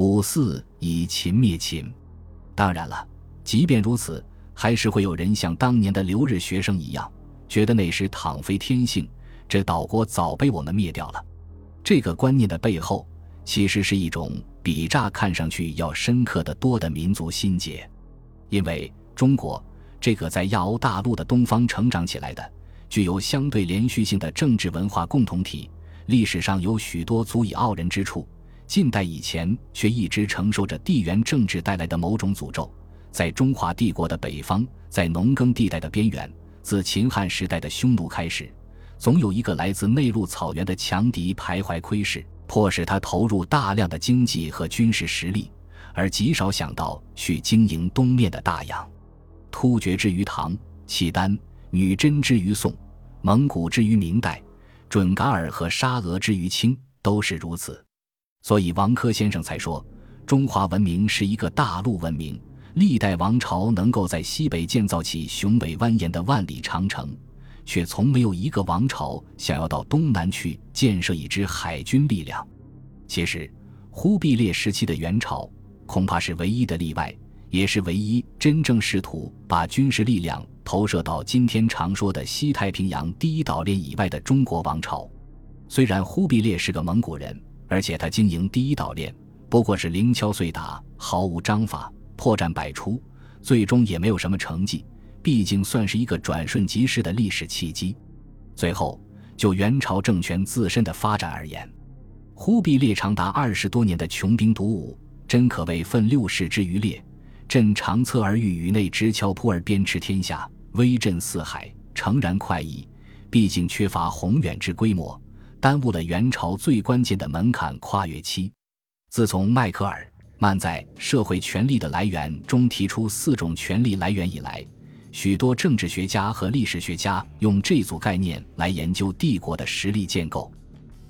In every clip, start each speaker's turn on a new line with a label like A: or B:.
A: 五四以秦灭秦。当然了，即便如此，还是会有人像当年的留日学生一样，觉得那时倘非天性，这岛国早被我们灭掉了。这个观念的背后，其实是一种比乍看上去要深刻的多的民族心结，因为中国这个在亚欧大陆的东方成长起来的。具有相对连续性的政治文化共同体，历史上有许多足以傲人之处。近代以前却一直承受着地缘政治带来的某种诅咒。在中华帝国的北方，在农耕地带的边缘，自秦汉时代的匈奴开始，总有一个来自内陆草原的强敌徘徊窥视，迫使他投入大量的经济和军事实力，而极少想到去经营东面的大洋。突厥之于唐，契丹。女真之于宋，蒙古之于明代，准噶尔和沙俄之于清，都是如此。所以王珂先生才说，中华文明是一个大陆文明，历代王朝能够在西北建造起雄伟蜿蜒的万里长城，却从没有一个王朝想要到东南去建设一支海军力量。其实，忽必烈时期的元朝恐怕是唯一的例外，也是唯一真正试图把军事力量。投射到今天常说的西太平洋第一岛链以外的中国王朝，虽然忽必烈是个蒙古人，而且他经营第一岛链不过是零敲碎打，毫无章法，破绽百出，最终也没有什么成绩。毕竟算是一个转瞬即逝的历史契机。最后，就元朝政权自身的发展而言，忽必烈长达二十多年的穷兵黩武，真可谓奋六世之于烈，朕长策而欲宇内直敲扑而鞭笞天下。威震四海，诚然快意。毕竟缺乏宏远之规模，耽误了元朝最关键的门槛跨越期。自从迈克尔曼在《社会权力的来源》中提出四种权力来源以来，许多政治学家和历史学家用这组概念来研究帝国的实力建构。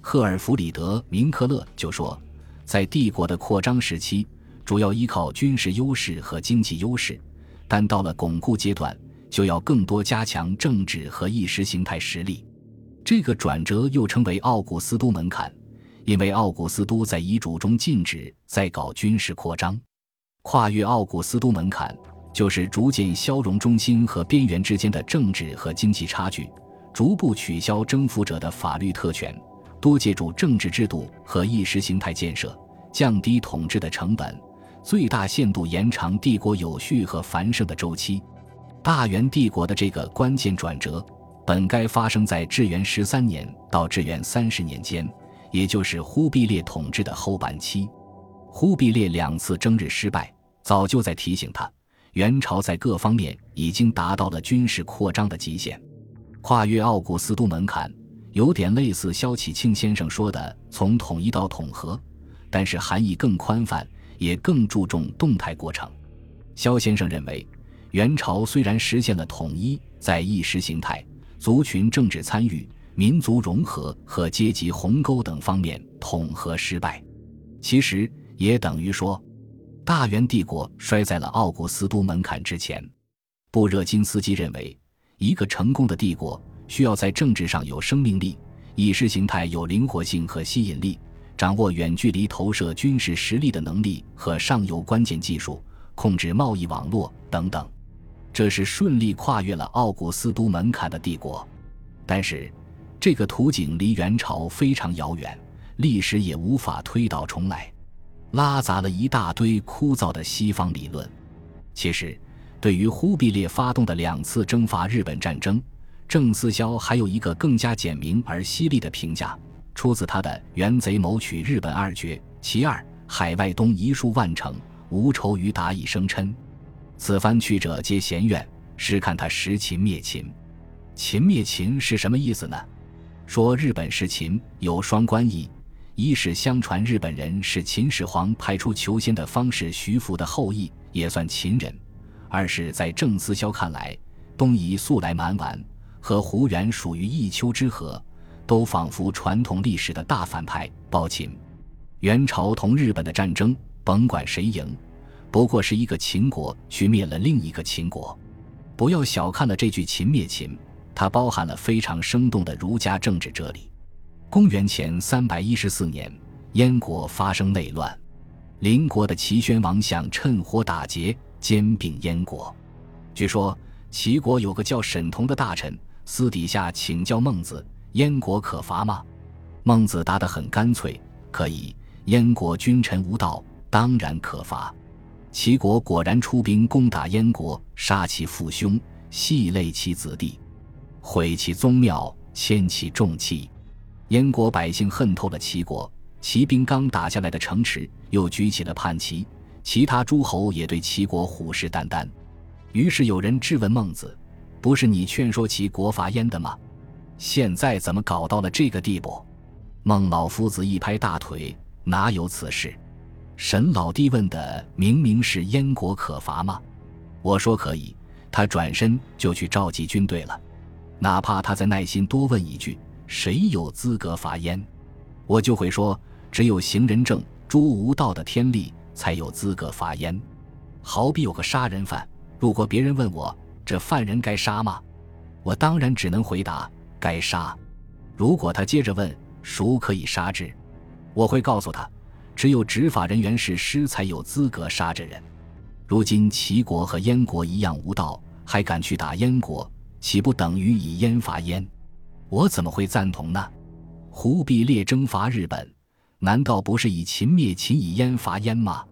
A: 赫尔弗里德·明克勒就说，在帝国的扩张时期，主要依靠军事优势和经济优势，但到了巩固阶段。就要更多加强政治和意识形态实力，这个转折又称为奥古斯都门槛，因为奥古斯都在遗嘱中禁止再搞军事扩张。跨越奥古斯都门槛，就是逐渐消融中心和边缘之间的政治和经济差距，逐步取消征服者的法律特权，多借助政治制度和意识形态建设，降低统治的成本，最大限度延长帝国有序和繁盛的周期。大元帝国的这个关键转折，本该发生在至元十三年到至元三十年间，也就是忽必烈统治的后半期。忽必烈两次征日失败，早就在提醒他，元朝在各方面已经达到了军事扩张的极限。跨越奥古斯都门槛，有点类似萧启庆先生说的“从统一到统合”，但是含义更宽泛，也更注重动态过程。萧先生认为。元朝虽然实现了统一，在意识形态、族群政治参与、民族融合和阶级鸿沟等方面统合失败，其实也等于说，大元帝国摔在了奥古斯都门槛之前。布热津斯基认为，一个成功的帝国需要在政治上有生命力，意识形态有灵活性和吸引力，掌握远距离投射军事实力的能力和上游关键技术，控制贸易网络等等。这是顺利跨越了奥古斯都门槛的帝国，但是，这个图景离元朝非常遥远，历史也无法推倒重来，拉杂了一大堆枯燥的西方理论。其实，对于忽必烈发动的两次征伐日本战争，郑思肖还有一个更加简明而犀利的评价，出自他的《元贼谋取日本二绝》，其二：海外东夷数万城，无愁于达以生嗔。此番去者皆嫌怨，是看他识秦灭秦。秦灭秦是什么意思呢？说日本是秦有双关意：一是相传日本人是秦始皇派出求仙的方士徐福的后裔，也算秦人；二是在郑思肖看来，东夷素来蛮顽，和胡元属于一丘之貉，都仿佛传统历史的大反派，暴秦。元朝同日本的战争，甭管谁赢。不过是一个秦国去灭了另一个秦国，不要小看了这句“秦灭秦”，它包含了非常生动的儒家政治哲理。公元前三百一十四年，燕国发生内乱，邻国的齐宣王想趁火打劫，兼并燕国。据说齐国有个叫沈同的大臣，私底下请教孟子：“燕国可伐吗？”孟子答得很干脆：“可以。燕国君臣无道，当然可伐。”齐国果然出兵攻打燕国，杀其父兄，系累其子弟，毁其宗庙，迁其重器。燕国百姓恨透了齐国，齐兵刚打下来的城池，又举起了叛旗，其他诸侯也对齐国虎视眈眈。于是有人质问孟子：“不是你劝说齐国伐燕的吗？现在怎么搞到了这个地步？”孟老夫子一拍大腿：“哪有此事？沈老弟问的明明是燕国可伐吗？我说可以。他转身就去召集军队了，哪怕他再耐心多问一句：谁有资格伐燕？我就会说：只有行人正、诛无道的天力才有资格伐燕。好比有个杀人犯。”如果别人问我这犯人该杀吗？我当然只能回答该杀。如果他接着问孰可以杀之，我会告诉他，只有执法人员是师才有资格杀这人。如今齐国和燕国一样无道，还敢去打燕国，岂不等于以燕伐燕？我怎么会赞同呢？忽必烈征伐日本，难道不是以秦灭秦，以燕伐燕吗？